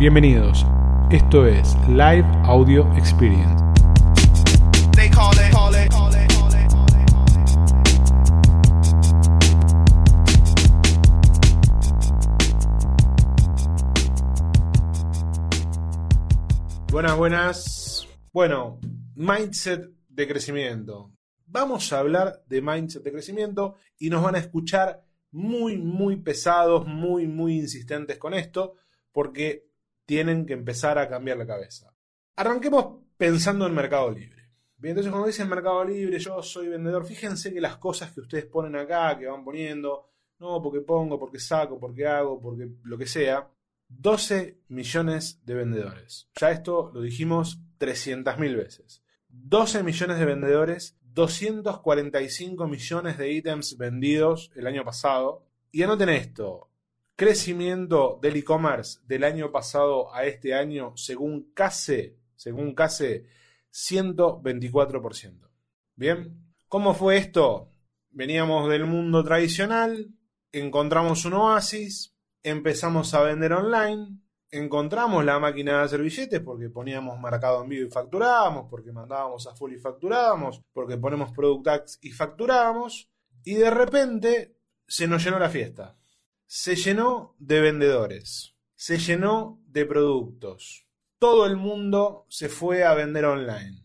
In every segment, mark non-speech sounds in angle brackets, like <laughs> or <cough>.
Bienvenidos. Esto es Live Audio Experience. Buenas, buenas. Bueno, mindset de crecimiento. Vamos a hablar de mindset de crecimiento y nos van a escuchar muy, muy pesados, muy, muy insistentes con esto, porque tienen que empezar a cambiar la cabeza. Arranquemos pensando en Mercado Libre. Bien, entonces cuando dicen Mercado Libre, yo soy vendedor, fíjense que las cosas que ustedes ponen acá, que van poniendo, no, porque pongo, porque saco, porque hago, porque lo que sea, 12 millones de vendedores. Ya esto lo dijimos 300.000 veces. 12 millones de vendedores, 245 millones de ítems vendidos el año pasado. Y anoten esto, crecimiento del e-commerce del año pasado a este año, según CASE, según CASE, 124%. Bien, ¿cómo fue esto? Veníamos del mundo tradicional, encontramos un oasis, empezamos a vender online, encontramos la máquina de hacer billetes porque poníamos mercado en vivo y facturábamos, porque mandábamos a full y facturábamos, porque ponemos product tags y facturábamos, y de repente se nos llenó la fiesta. Se llenó de vendedores, se llenó de productos. Todo el mundo se fue a vender online.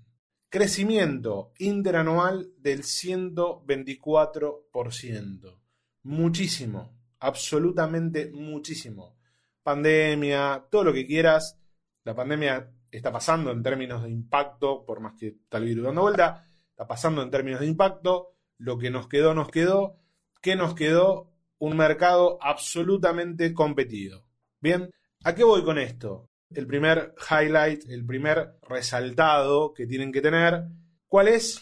Crecimiento interanual del 124%. Muchísimo absolutamente muchísimo. Pandemia, todo lo que quieras. La pandemia está pasando en términos de impacto, por más que está el virus dando vuelta, está pasando en términos de impacto. Lo que nos quedó, nos quedó. ¿Qué nos quedó? Un mercado absolutamente competido. Bien, ¿a qué voy con esto? El primer highlight, el primer resaltado que tienen que tener, ¿cuál es?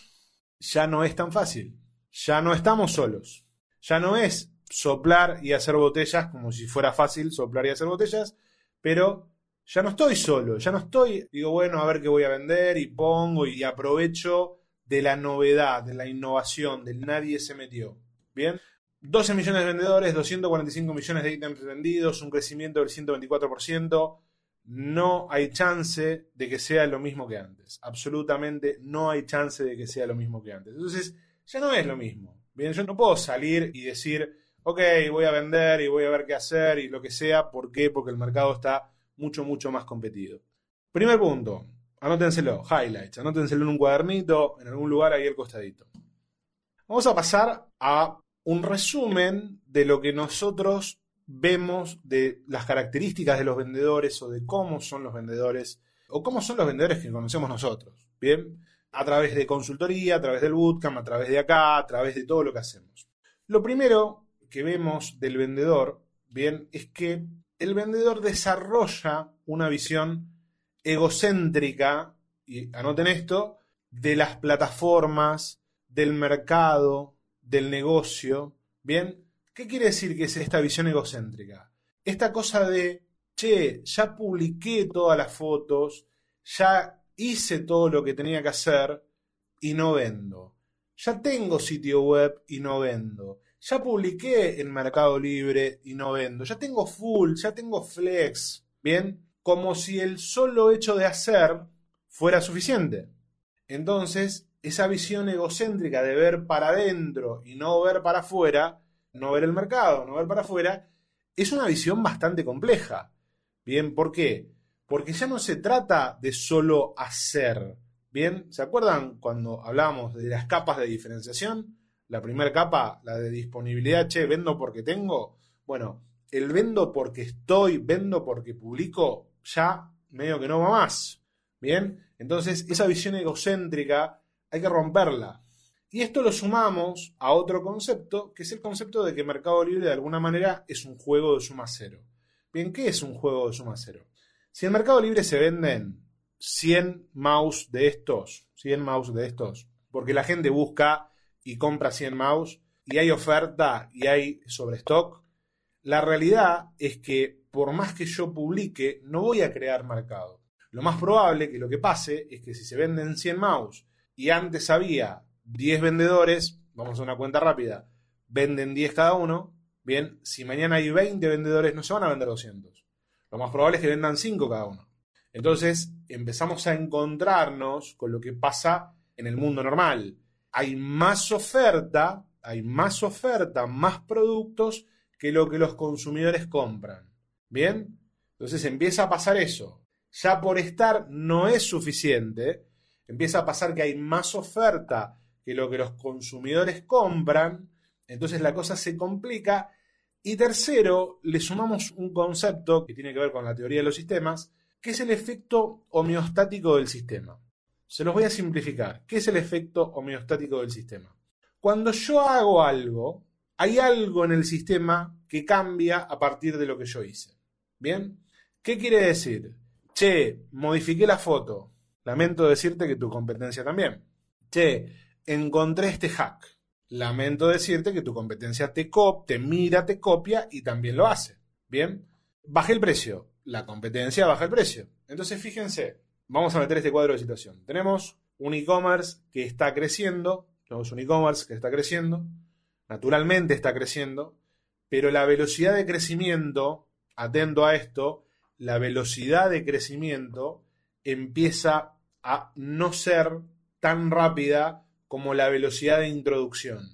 Ya no es tan fácil. Ya no estamos solos. Ya no es soplar y hacer botellas, como si fuera fácil soplar y hacer botellas, pero ya no estoy solo, ya no estoy, digo, bueno, a ver qué voy a vender y pongo y aprovecho de la novedad, de la innovación, del nadie se metió. Bien, 12 millones de vendedores, 245 millones de ítems vendidos, un crecimiento del 124%. No hay chance de que sea lo mismo que antes. Absolutamente no hay chance de que sea lo mismo que antes. Entonces, ya no es lo mismo. Bien, yo no puedo salir y decir, ok, voy a vender y voy a ver qué hacer y lo que sea. ¿Por qué? Porque el mercado está mucho, mucho más competido. Primer punto, anótenselo, highlights, anótenselo en un cuadernito, en algún lugar ahí al costadito. Vamos a pasar a un resumen de lo que nosotros vemos de las características de los vendedores o de cómo son los vendedores o cómo son los vendedores que conocemos nosotros. Bien, a través de consultoría, a través del bootcamp, a través de acá, a través de todo lo que hacemos. Lo primero que vemos del vendedor, bien, es que el vendedor desarrolla una visión egocéntrica, y anoten esto, de las plataformas, del mercado, del negocio, bien. ¿Qué quiere decir que es esta visión egocéntrica? Esta cosa de, che, ya publiqué todas las fotos, ya hice todo lo que tenía que hacer y no vendo. Ya tengo sitio web y no vendo. Ya publiqué en Mercado Libre y no vendo. Ya tengo full, ya tengo flex. Bien, como si el solo hecho de hacer fuera suficiente. Entonces, esa visión egocéntrica de ver para adentro y no ver para afuera, no ver el mercado, no ver para afuera, es una visión bastante compleja. Bien, ¿por qué? Porque ya no se trata de solo hacer. Bien, ¿se acuerdan cuando hablábamos de las capas de diferenciación? La primera capa, la de disponibilidad, che, vendo porque tengo. Bueno, el vendo porque estoy, vendo porque publico, ya medio que no va más. Bien, entonces esa visión egocéntrica hay que romperla. Y esto lo sumamos a otro concepto, que es el concepto de que Mercado Libre de alguna manera es un juego de suma cero. Bien, ¿qué es un juego de suma cero? Si en Mercado Libre se venden 100 mouse de estos, 100 mouse de estos, porque la gente busca y compra 100 mouse y hay oferta y hay sobrestock, la realidad es que por más que yo publique, no voy a crear mercado. Lo más probable que lo que pase es que si se venden 100 mouse y antes había 10 vendedores, vamos a una cuenta rápida, venden 10 cada uno, bien, si mañana hay 20 vendedores no se van a vender 200. Lo más probable es que vendan 5 cada uno. Entonces empezamos a encontrarnos con lo que pasa en el mundo normal. Hay más oferta, hay más oferta, más productos que lo que los consumidores compran. ¿Bien? Entonces empieza a pasar eso. Ya por estar no es suficiente, empieza a pasar que hay más oferta que lo que los consumidores compran, entonces la cosa se complica. Y tercero, le sumamos un concepto que tiene que ver con la teoría de los sistemas, que es el efecto homeostático del sistema. Se los voy a simplificar. ¿Qué es el efecto homeostático del sistema? Cuando yo hago algo, hay algo en el sistema que cambia a partir de lo que yo hice. ¿Bien? ¿Qué quiere decir? Che, modifiqué la foto. Lamento decirte que tu competencia también. Che, encontré este hack. Lamento decirte que tu competencia te, cop te mira, te copia y también lo hace. Bien, bajé el precio. La competencia baja el precio. Entonces, fíjense, vamos a meter este cuadro de situación. Tenemos un e-commerce que está creciendo. Tenemos un e-commerce que está creciendo. Naturalmente está creciendo. Pero la velocidad de crecimiento, atento a esto, la velocidad de crecimiento empieza a no ser tan rápida como la velocidad de introducción.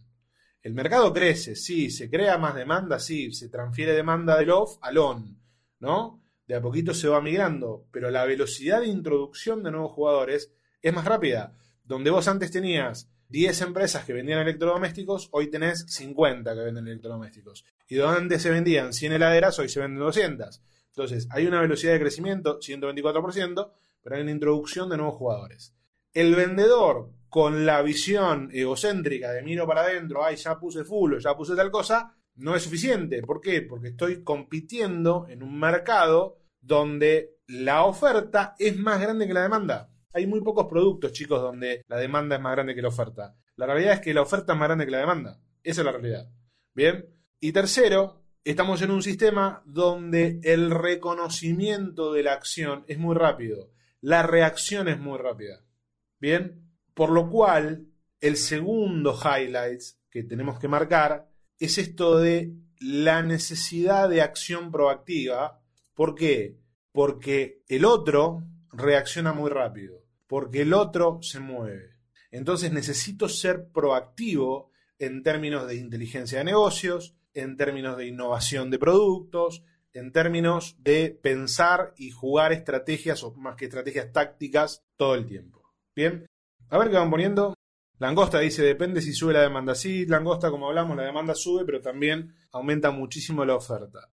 El mercado crece, sí, se crea más demanda, sí, se transfiere demanda del off al on, ¿no? De a poquito se va migrando, pero la velocidad de introducción de nuevos jugadores es más rápida. Donde vos antes tenías 10 empresas que vendían electrodomésticos, hoy tenés 50 que venden electrodomésticos. Y donde antes se vendían 100 heladeras, hoy se venden 200. Entonces, hay una velocidad de crecimiento, 124%, pero hay una introducción de nuevos jugadores. El vendedor con la visión egocéntrica de miro para adentro, ay, ya puse full o ya puse tal cosa, no es suficiente. ¿Por qué? Porque estoy compitiendo en un mercado donde la oferta es más grande que la demanda. Hay muy pocos productos, chicos, donde la demanda es más grande que la oferta. La realidad es que la oferta es más grande que la demanda. Esa es la realidad. Bien. Y tercero, estamos en un sistema donde el reconocimiento de la acción es muy rápido. La reacción es muy rápida. Bien. Por lo cual, el segundo highlights que tenemos que marcar es esto de la necesidad de acción proactiva. ¿Por qué? Porque el otro reacciona muy rápido, porque el otro se mueve. Entonces necesito ser proactivo en términos de inteligencia de negocios, en términos de innovación de productos, en términos de pensar y jugar estrategias o más que estrategias tácticas todo el tiempo. Bien, a ver qué van poniendo. Langosta dice, depende si sube la demanda. Sí, Langosta, como hablamos, la demanda sube, pero también aumenta muchísimo la oferta.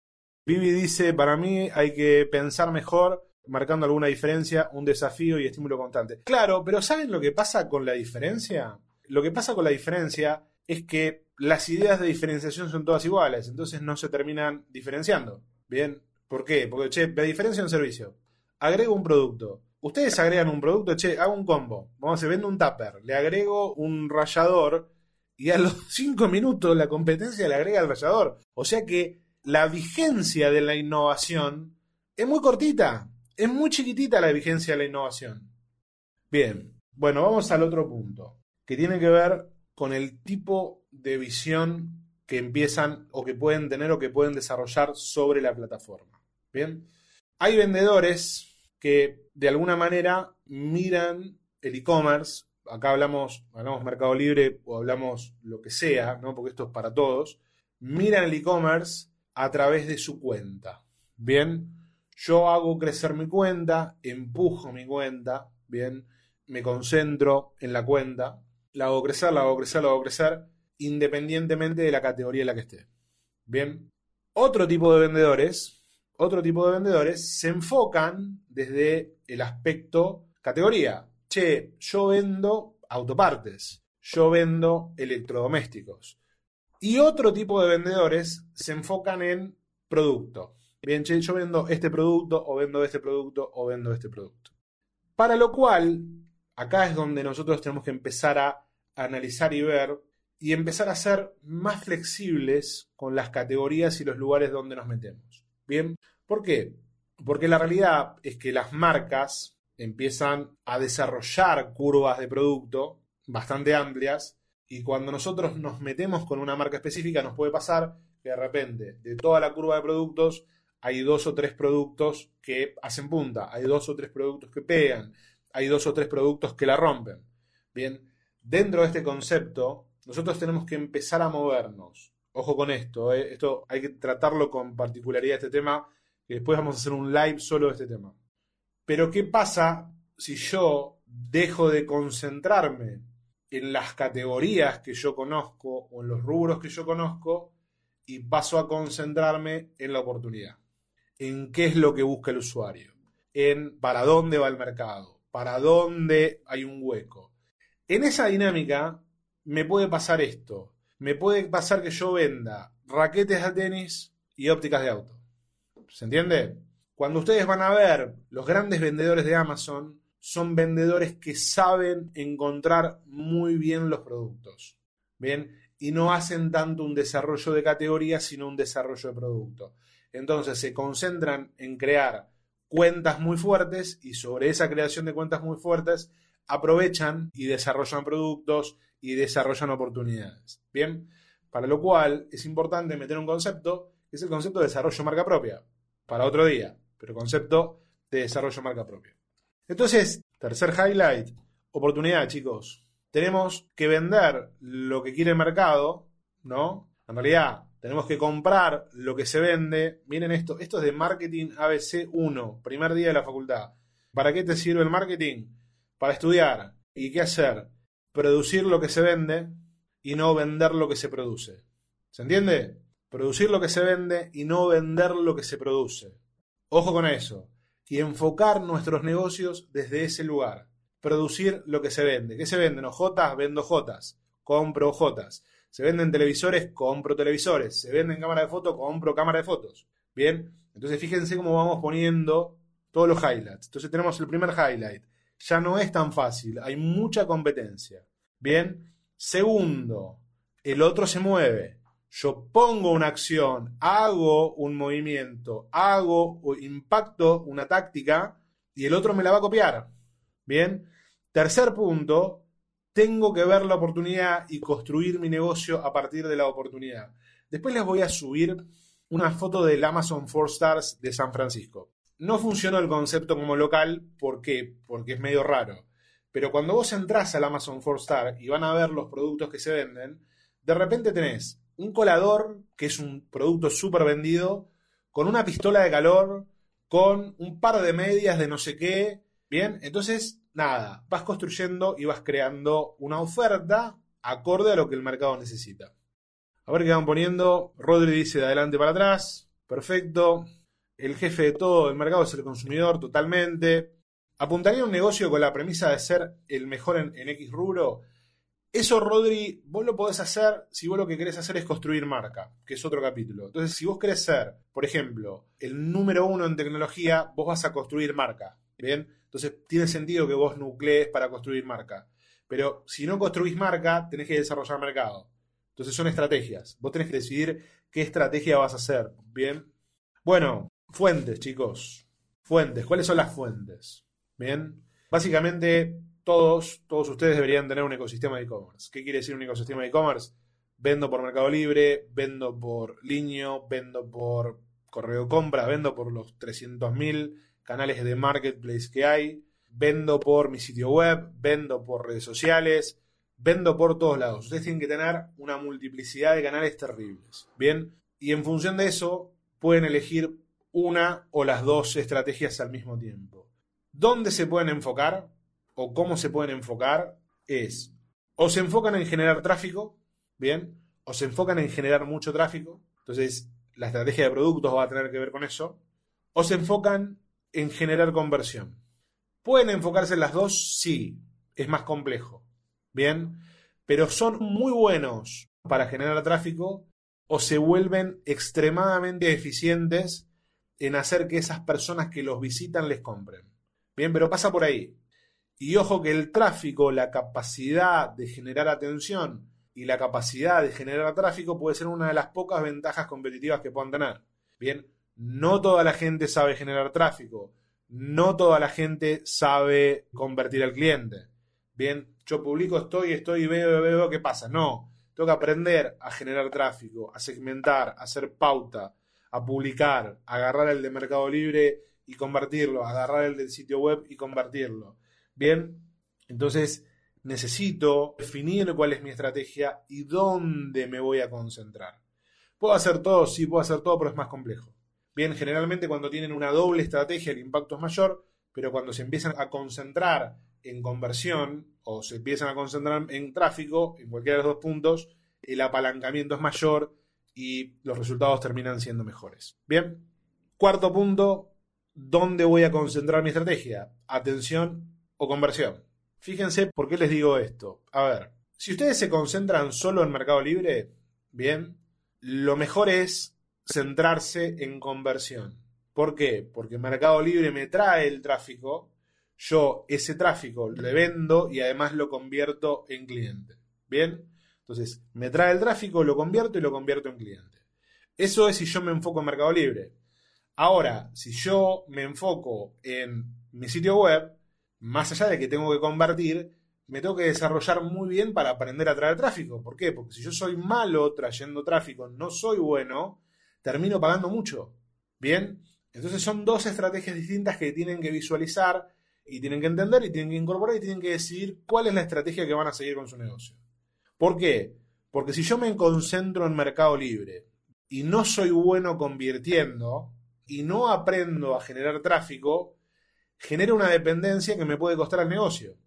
Vivi dice, para mí hay que pensar mejor, marcando alguna diferencia, un desafío y estímulo constante. Claro, pero ¿saben lo que pasa con la diferencia? Lo que pasa con la diferencia es que las ideas de diferenciación son todas iguales, entonces no se terminan diferenciando. ¿Bien? ¿Por qué? Porque, che, la diferencia un servicio. Agrego un producto ustedes agregan un producto, che, hago un combo, vamos a vendo un tupper, le agrego un rallador y a los <laughs> cinco minutos la competencia le agrega el rallador. O sea que la vigencia de la innovación es muy cortita, es muy chiquitita la vigencia de la innovación. Bien, bueno, vamos al otro punto, que tiene que ver con el tipo de visión que empiezan o que pueden tener o que pueden desarrollar sobre la plataforma. Bien, hay vendedores que de alguna manera miran el e-commerce, acá hablamos, hablamos Mercado Libre o hablamos lo que sea, ¿no? porque esto es para todos, miran el e-commerce a través de su cuenta. Bien, yo hago crecer mi cuenta, empujo mi cuenta, bien, me concentro en la cuenta, la hago crecer, la hago crecer, la hago crecer, independientemente de la categoría en la que esté. Bien, otro tipo de vendedores otro tipo de vendedores se enfocan desde el aspecto categoría. Che, yo vendo autopartes, yo vendo electrodomésticos. Y otro tipo de vendedores se enfocan en producto. Bien, che, yo vendo este producto o vendo este producto o vendo este producto. Para lo cual, acá es donde nosotros tenemos que empezar a analizar y ver y empezar a ser más flexibles con las categorías y los lugares donde nos metemos. Bien, ¿por qué? Porque la realidad es que las marcas empiezan a desarrollar curvas de producto bastante amplias y cuando nosotros nos metemos con una marca específica nos puede pasar que de repente de toda la curva de productos hay dos o tres productos que hacen punta, hay dos o tres productos que pegan, hay dos o tres productos que la rompen. Bien, dentro de este concepto, nosotros tenemos que empezar a movernos. Ojo con esto, ¿eh? esto hay que tratarlo con particularidad este tema, que después vamos a hacer un live solo de este tema. Pero ¿qué pasa si yo dejo de concentrarme en las categorías que yo conozco o en los rubros que yo conozco y paso a concentrarme en la oportunidad? En qué es lo que busca el usuario, en para dónde va el mercado, para dónde hay un hueco. En esa dinámica me puede pasar esto. Me puede pasar que yo venda raquetes de tenis y ópticas de auto. ¿Se entiende? Cuando ustedes van a ver los grandes vendedores de Amazon, son vendedores que saben encontrar muy bien los productos. Bien, y no hacen tanto un desarrollo de categoría, sino un desarrollo de producto. Entonces se concentran en crear cuentas muy fuertes y sobre esa creación de cuentas muy fuertes aprovechan y desarrollan productos y desarrollan oportunidades. Bien, para lo cual es importante meter un concepto, que es el concepto de desarrollo marca propia, para otro día, pero concepto de desarrollo marca propia. Entonces, tercer highlight, oportunidad, chicos. Tenemos que vender lo que quiere el mercado, ¿no? En realidad, tenemos que comprar lo que se vende. Miren esto, esto es de Marketing ABC 1, primer día de la facultad. ¿Para qué te sirve el marketing? Para estudiar. ¿Y qué hacer? Producir lo que se vende y no vender lo que se produce. ¿Se entiende? Producir lo que se vende y no vender lo que se produce. Ojo con eso. Y enfocar nuestros negocios desde ese lugar. Producir lo que se vende. ¿Qué se venden? Ojotas, vendo jotas. Compro jotas. Se venden televisores, compro televisores. Se venden cámara de fotos, compro cámara de fotos. Bien. Entonces fíjense cómo vamos poniendo todos los highlights. Entonces tenemos el primer highlight. Ya no es tan fácil. Hay mucha competencia. Bien. Segundo, el otro se mueve. Yo pongo una acción, hago un movimiento, hago o impacto una táctica y el otro me la va a copiar. Bien. Tercer punto, tengo que ver la oportunidad y construir mi negocio a partir de la oportunidad. Después les voy a subir una foto del Amazon 4 Stars de San Francisco. No funcionó el concepto como local, ¿por qué? Porque es medio raro. Pero cuando vos entras al Amazon 4 Star y van a ver los productos que se venden, de repente tenés un colador, que es un producto súper vendido, con una pistola de calor, con un par de medias de no sé qué. Bien, entonces, nada, vas construyendo y vas creando una oferta acorde a lo que el mercado necesita. A ver qué van poniendo. Rodri dice de adelante para atrás. Perfecto. El jefe de todo el mercado es el consumidor, totalmente. ¿Apuntaría un negocio con la premisa de ser el mejor en, en, X rubro? Eso, Rodri, vos lo podés hacer si vos lo que querés hacer es construir marca, que es otro capítulo. Entonces, si vos querés ser, por ejemplo, el número uno en tecnología, vos vas a construir marca. ¿Bien? Entonces, tiene sentido que vos nuclees para construir marca. Pero si no construís marca, tenés que desarrollar mercado. Entonces, son estrategias. Vos tenés que decidir qué estrategia vas a hacer. ¿Bien? Bueno, fuentes, chicos. Fuentes. ¿Cuáles son las fuentes? Bien. Básicamente, todos, todos ustedes deberían tener un ecosistema de e-commerce. ¿Qué quiere decir un ecosistema de e-commerce? Vendo por Mercado Libre, vendo por Linio, vendo por correo compra, vendo por los 300.000 canales de marketplace que hay, vendo por mi sitio web, vendo por redes sociales, vendo por todos lados. Ustedes tienen que tener una multiplicidad de canales terribles. Bien. Y en función de eso, pueden elegir una o las dos estrategias al mismo tiempo. ¿Dónde se pueden enfocar o cómo se pueden enfocar? Es o se enfocan en generar tráfico, bien, o se enfocan en generar mucho tráfico, entonces la estrategia de productos va a tener que ver con eso, o se enfocan en generar conversión. ¿Pueden enfocarse en las dos? Sí, es más complejo, bien, pero son muy buenos para generar tráfico o se vuelven extremadamente eficientes en hacer que esas personas que los visitan les compren. Bien, pero pasa por ahí. Y ojo que el tráfico, la capacidad de generar atención y la capacidad de generar tráfico puede ser una de las pocas ventajas competitivas que puedan tener. Bien, no toda la gente sabe generar tráfico, no toda la gente sabe convertir al cliente. Bien, yo publico, estoy, estoy, veo, veo, qué pasa. No, tengo que aprender a generar tráfico, a segmentar, a hacer pauta, a publicar, agarrar el de Mercado Libre y convertirlo, agarrar el del sitio web y convertirlo. Bien, entonces necesito definir cuál es mi estrategia y dónde me voy a concentrar. ¿Puedo hacer todo? Sí, puedo hacer todo, pero es más complejo. Bien, generalmente cuando tienen una doble estrategia el impacto es mayor, pero cuando se empiezan a concentrar en conversión o se empiezan a concentrar en tráfico, en cualquiera de los dos puntos, el apalancamiento es mayor y los resultados terminan siendo mejores. Bien, cuarto punto, ¿dónde voy a concentrar mi estrategia? Atención o conversión. Fíjense por qué les digo esto. A ver, si ustedes se concentran solo en Mercado Libre, bien, lo mejor es centrarse en conversión. ¿Por qué? Porque Mercado Libre me trae el tráfico, yo ese tráfico le vendo y además lo convierto en cliente. ¿Bien? Entonces, me trae el tráfico, lo convierto y lo convierto en cliente. Eso es si yo me enfoco en Mercado Libre. Ahora, si yo me enfoco en mi sitio web, más allá de que tengo que convertir, me tengo que desarrollar muy bien para aprender a traer tráfico. ¿Por qué? Porque si yo soy malo trayendo tráfico, no soy bueno, termino pagando mucho. ¿Bien? Entonces son dos estrategias distintas que tienen que visualizar y tienen que entender y tienen que incorporar y tienen que decidir cuál es la estrategia que van a seguir con su negocio. ¿Por qué? Porque si yo me concentro en Mercado Libre y no soy bueno convirtiendo y no aprendo a generar tráfico, genera una dependencia que me puede costar al negocio.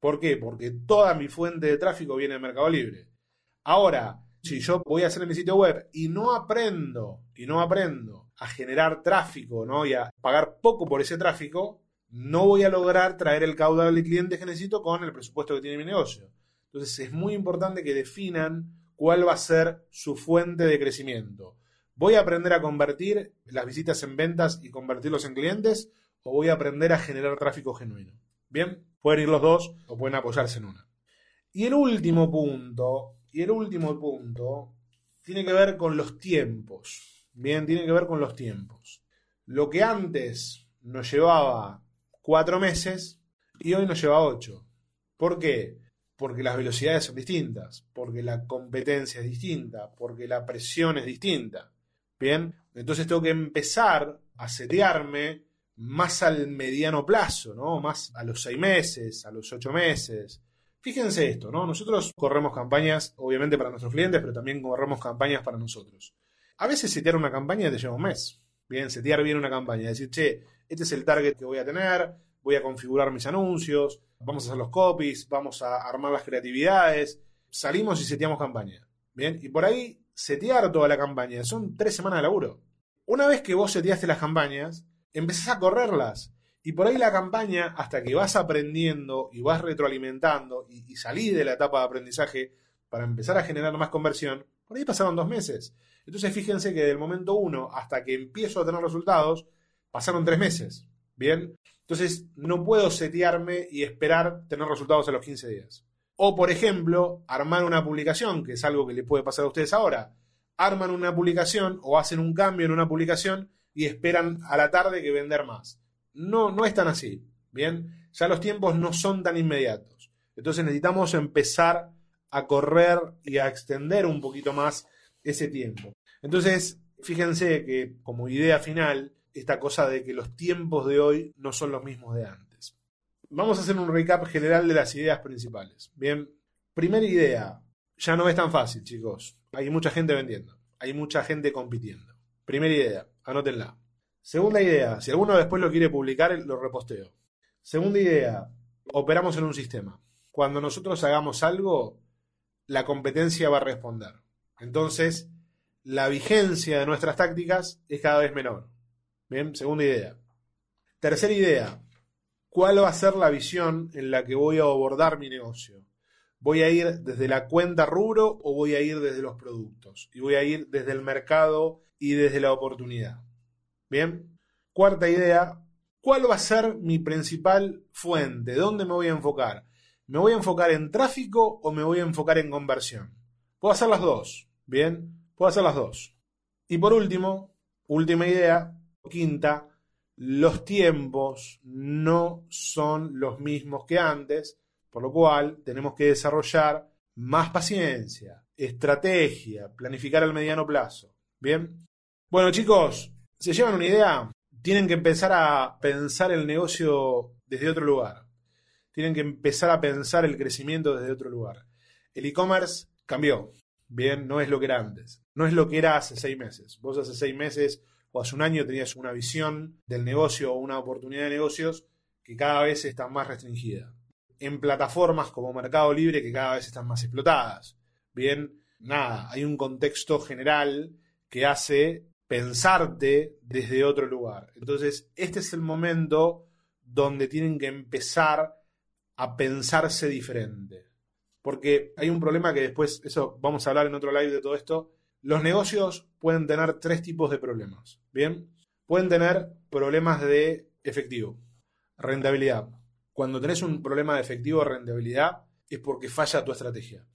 ¿Por qué? Porque toda mi fuente de tráfico viene de Mercado Libre. Ahora, si yo voy a hacer mi sitio web y no aprendo, y no aprendo a generar tráfico, ¿no? Y a pagar poco por ese tráfico, no voy a lograr traer el caudal de clientes que necesito con el presupuesto que tiene mi negocio. Entonces es muy importante que definan cuál va a ser su fuente de crecimiento. ¿Voy a aprender a convertir las visitas en ventas y convertirlos en clientes? ¿O voy a aprender a generar tráfico genuino? Bien, pueden ir los dos o pueden apoyarse en una. Y el último punto y el último punto tiene que ver con los tiempos. Bien, tiene que ver con los tiempos. Lo que antes nos llevaba cuatro meses y hoy nos lleva ocho. ¿Por qué? Porque las velocidades son distintas, porque la competencia es distinta, porque la presión es distinta. Bien, entonces tengo que empezar a setearme más al mediano plazo, ¿no? Más a los seis meses, a los ocho meses, Fíjense esto, ¿no? Nosotros corremos campañas, obviamente para nuestros clientes, pero también corremos campañas para nosotros. A veces setear una campaña te lleva un mes. Bien, setear bien una campaña, decir, che, este es el target que voy a tener, voy a configurar mis anuncios, vamos a hacer los copies, vamos a armar las creatividades, salimos y seteamos campaña. Bien, y por ahí setear toda la campaña, son tres semanas de laburo. Una vez que vos seteaste las campañas, empezás a correrlas y por ahí la campaña, hasta que vas aprendiendo y vas retroalimentando y, salís de la etapa de aprendizaje para empezar a generar más conversión, por ahí pasaron dos meses. Entonces fíjense que del momento uno hasta que empiezo a tener resultados, pasaron tres meses. Bien, entonces no puedo setearme y esperar tener resultados a los 15 días. O por ejemplo, armar una publicación, que es algo que le puede pasar a ustedes ahora. Arman una publicación o hacen un cambio en una publicación y esperan a la tarde que vender más. No, no es tan así. Bien, ya los tiempos no son tan inmediatos. Entonces necesitamos empezar a correr y a extender un poquito más ese tiempo. Entonces, fíjense que como idea final, esta cosa de que los tiempos de hoy no son los mismos de antes. Vamos a hacer un recap general de las ideas principales. Bien, primera idea, ya no es tan fácil, chicos. Hay mucha gente vendiendo, hay mucha gente compitiendo. Primera idea, anótenla. Segunda idea, si alguno después lo quiere publicar, lo reposteo. Segunda idea, operamos en un sistema. Cuando nosotros hagamos algo, la competencia va a responder. Entonces, la vigencia de nuestras tácticas es cada vez menor. Bien, segunda idea. Tercera idea, ¿cuál va a ser la visión en la que voy a abordar mi negocio? ¿Voy a ir desde la cuenta rubro o voy a ir desde los productos? Y voy a ir desde el mercado y desde la oportunidad. Bien. Cuarta idea, ¿cuál va a ser mi principal fuente? ¿Dónde me voy a enfocar? ¿Me voy a enfocar en tráfico o me voy a enfocar en conversión? Puedo hacer las dos. Bien, puedo hacer las dos. Y por último, última idea, quinta, los tiempos no son los mismos que antes, por lo cual tenemos que desarrollar más paciencia, estrategia, planificar al mediano plazo. Bien, Bueno, chicos, ¿se llevan una idea? Tienen que empezar a pensar el negocio desde otro lugar. Tienen que empezar a pensar el crecimiento desde otro lugar. El e-commerce cambió. Bien, no es lo que era antes. No es lo que era hace seis meses. Vos hace seis meses o hace un año tenías una visión del negocio o una oportunidad de negocios que cada vez está más restringida. En plataformas como Mercado Libre que cada vez están más explotadas. Bien, nada, hay un contexto general que hace pensarte desde otro lugar. Entonces, este es el momento donde tienen que empezar a pensarse diferente. Porque hay un problema que después, eso vamos a hablar en otro live de todo esto. Los negocios pueden tener tres tipos de problemas. Bien, pueden tener problemas de efectivo, rentabilidad. Cuando tenés un problema de efectivo o rentabilidad es porque falla tu estrategia.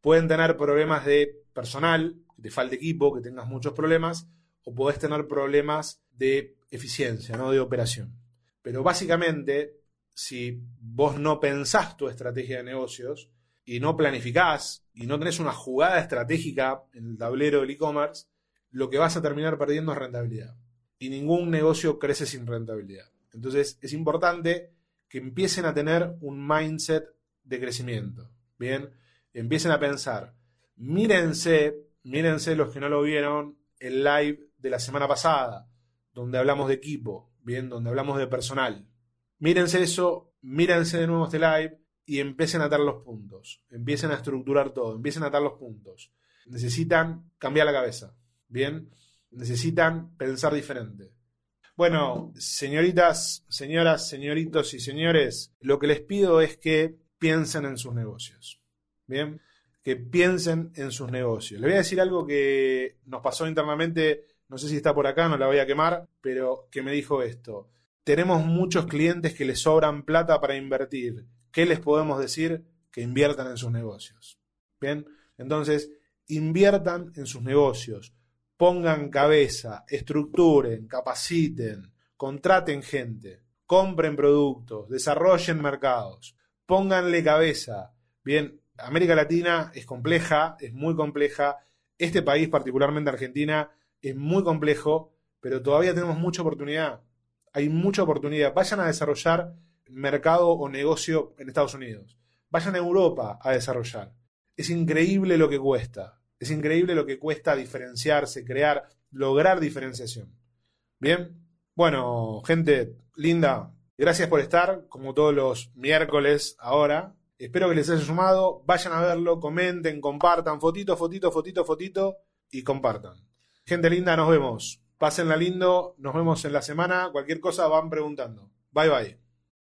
Pueden tener problemas de personal, que te falte equipo, que tengas muchos problemas, o podés tener problemas de eficiencia, no de operación. Pero básicamente si vos no pensás tu estrategia de negocios y no planificás y no tenés una jugada estratégica en el tablero del e-commerce, lo que vas a terminar perdiendo es rentabilidad. Y ningún negocio crece sin rentabilidad. Entonces es importante que empiecen a tener un mindset de crecimiento. Bien, empiecen a pensar, mírense, mírense los que no lo vieron, el live de la semana pasada, donde hablamos de equipo, bien, donde hablamos de personal. Mírense eso, mírense de nuevo este live y empiecen a atar los puntos. Empiecen a estructurar todo, empiecen a atar los puntos. Necesitan cambiar la cabeza. Bien, necesitan pensar diferente. Bueno, señoritas, señoras, señoritos y señores, lo que les pido es que piensen en sus negocios. Bien, que piensen en sus negocios. Les voy a decir algo que nos pasó internamente, no sé si está por acá, no la voy a quemar, pero que me dijo esto tenemos muchos clientes que les sobran plata para invertir. ¿Qué les podemos decir? Que inviertan en sus negocios. Bien, entonces, inviertan en sus negocios, pongan cabeza, estructuren, capaciten, contraten gente, compren productos, desarrollen mercados, pónganle cabeza. Bien, América Latina es compleja, es muy compleja. Este país, particularmente Argentina, es muy complejo, pero todavía tenemos mucha oportunidad hay mucha oportunidad. Vayan a desarrollar mercado o negocio en Estados Unidos. Vayan a Europa a desarrollar. Es increíble lo que cuesta. Es increíble lo que cuesta diferenciarse, crear, lograr diferenciación. Bien. Bueno, gente linda, gracias por estar, como todos los miércoles ahora. Espero que les haya sumado. Vayan a verlo, comenten, compartan, fotito, fotito, fotito, fotito y compartan. Gente linda, nos vemos. Pásenla lindo, nos vemos en la semana. Cualquier cosa van preguntando. Bye bye.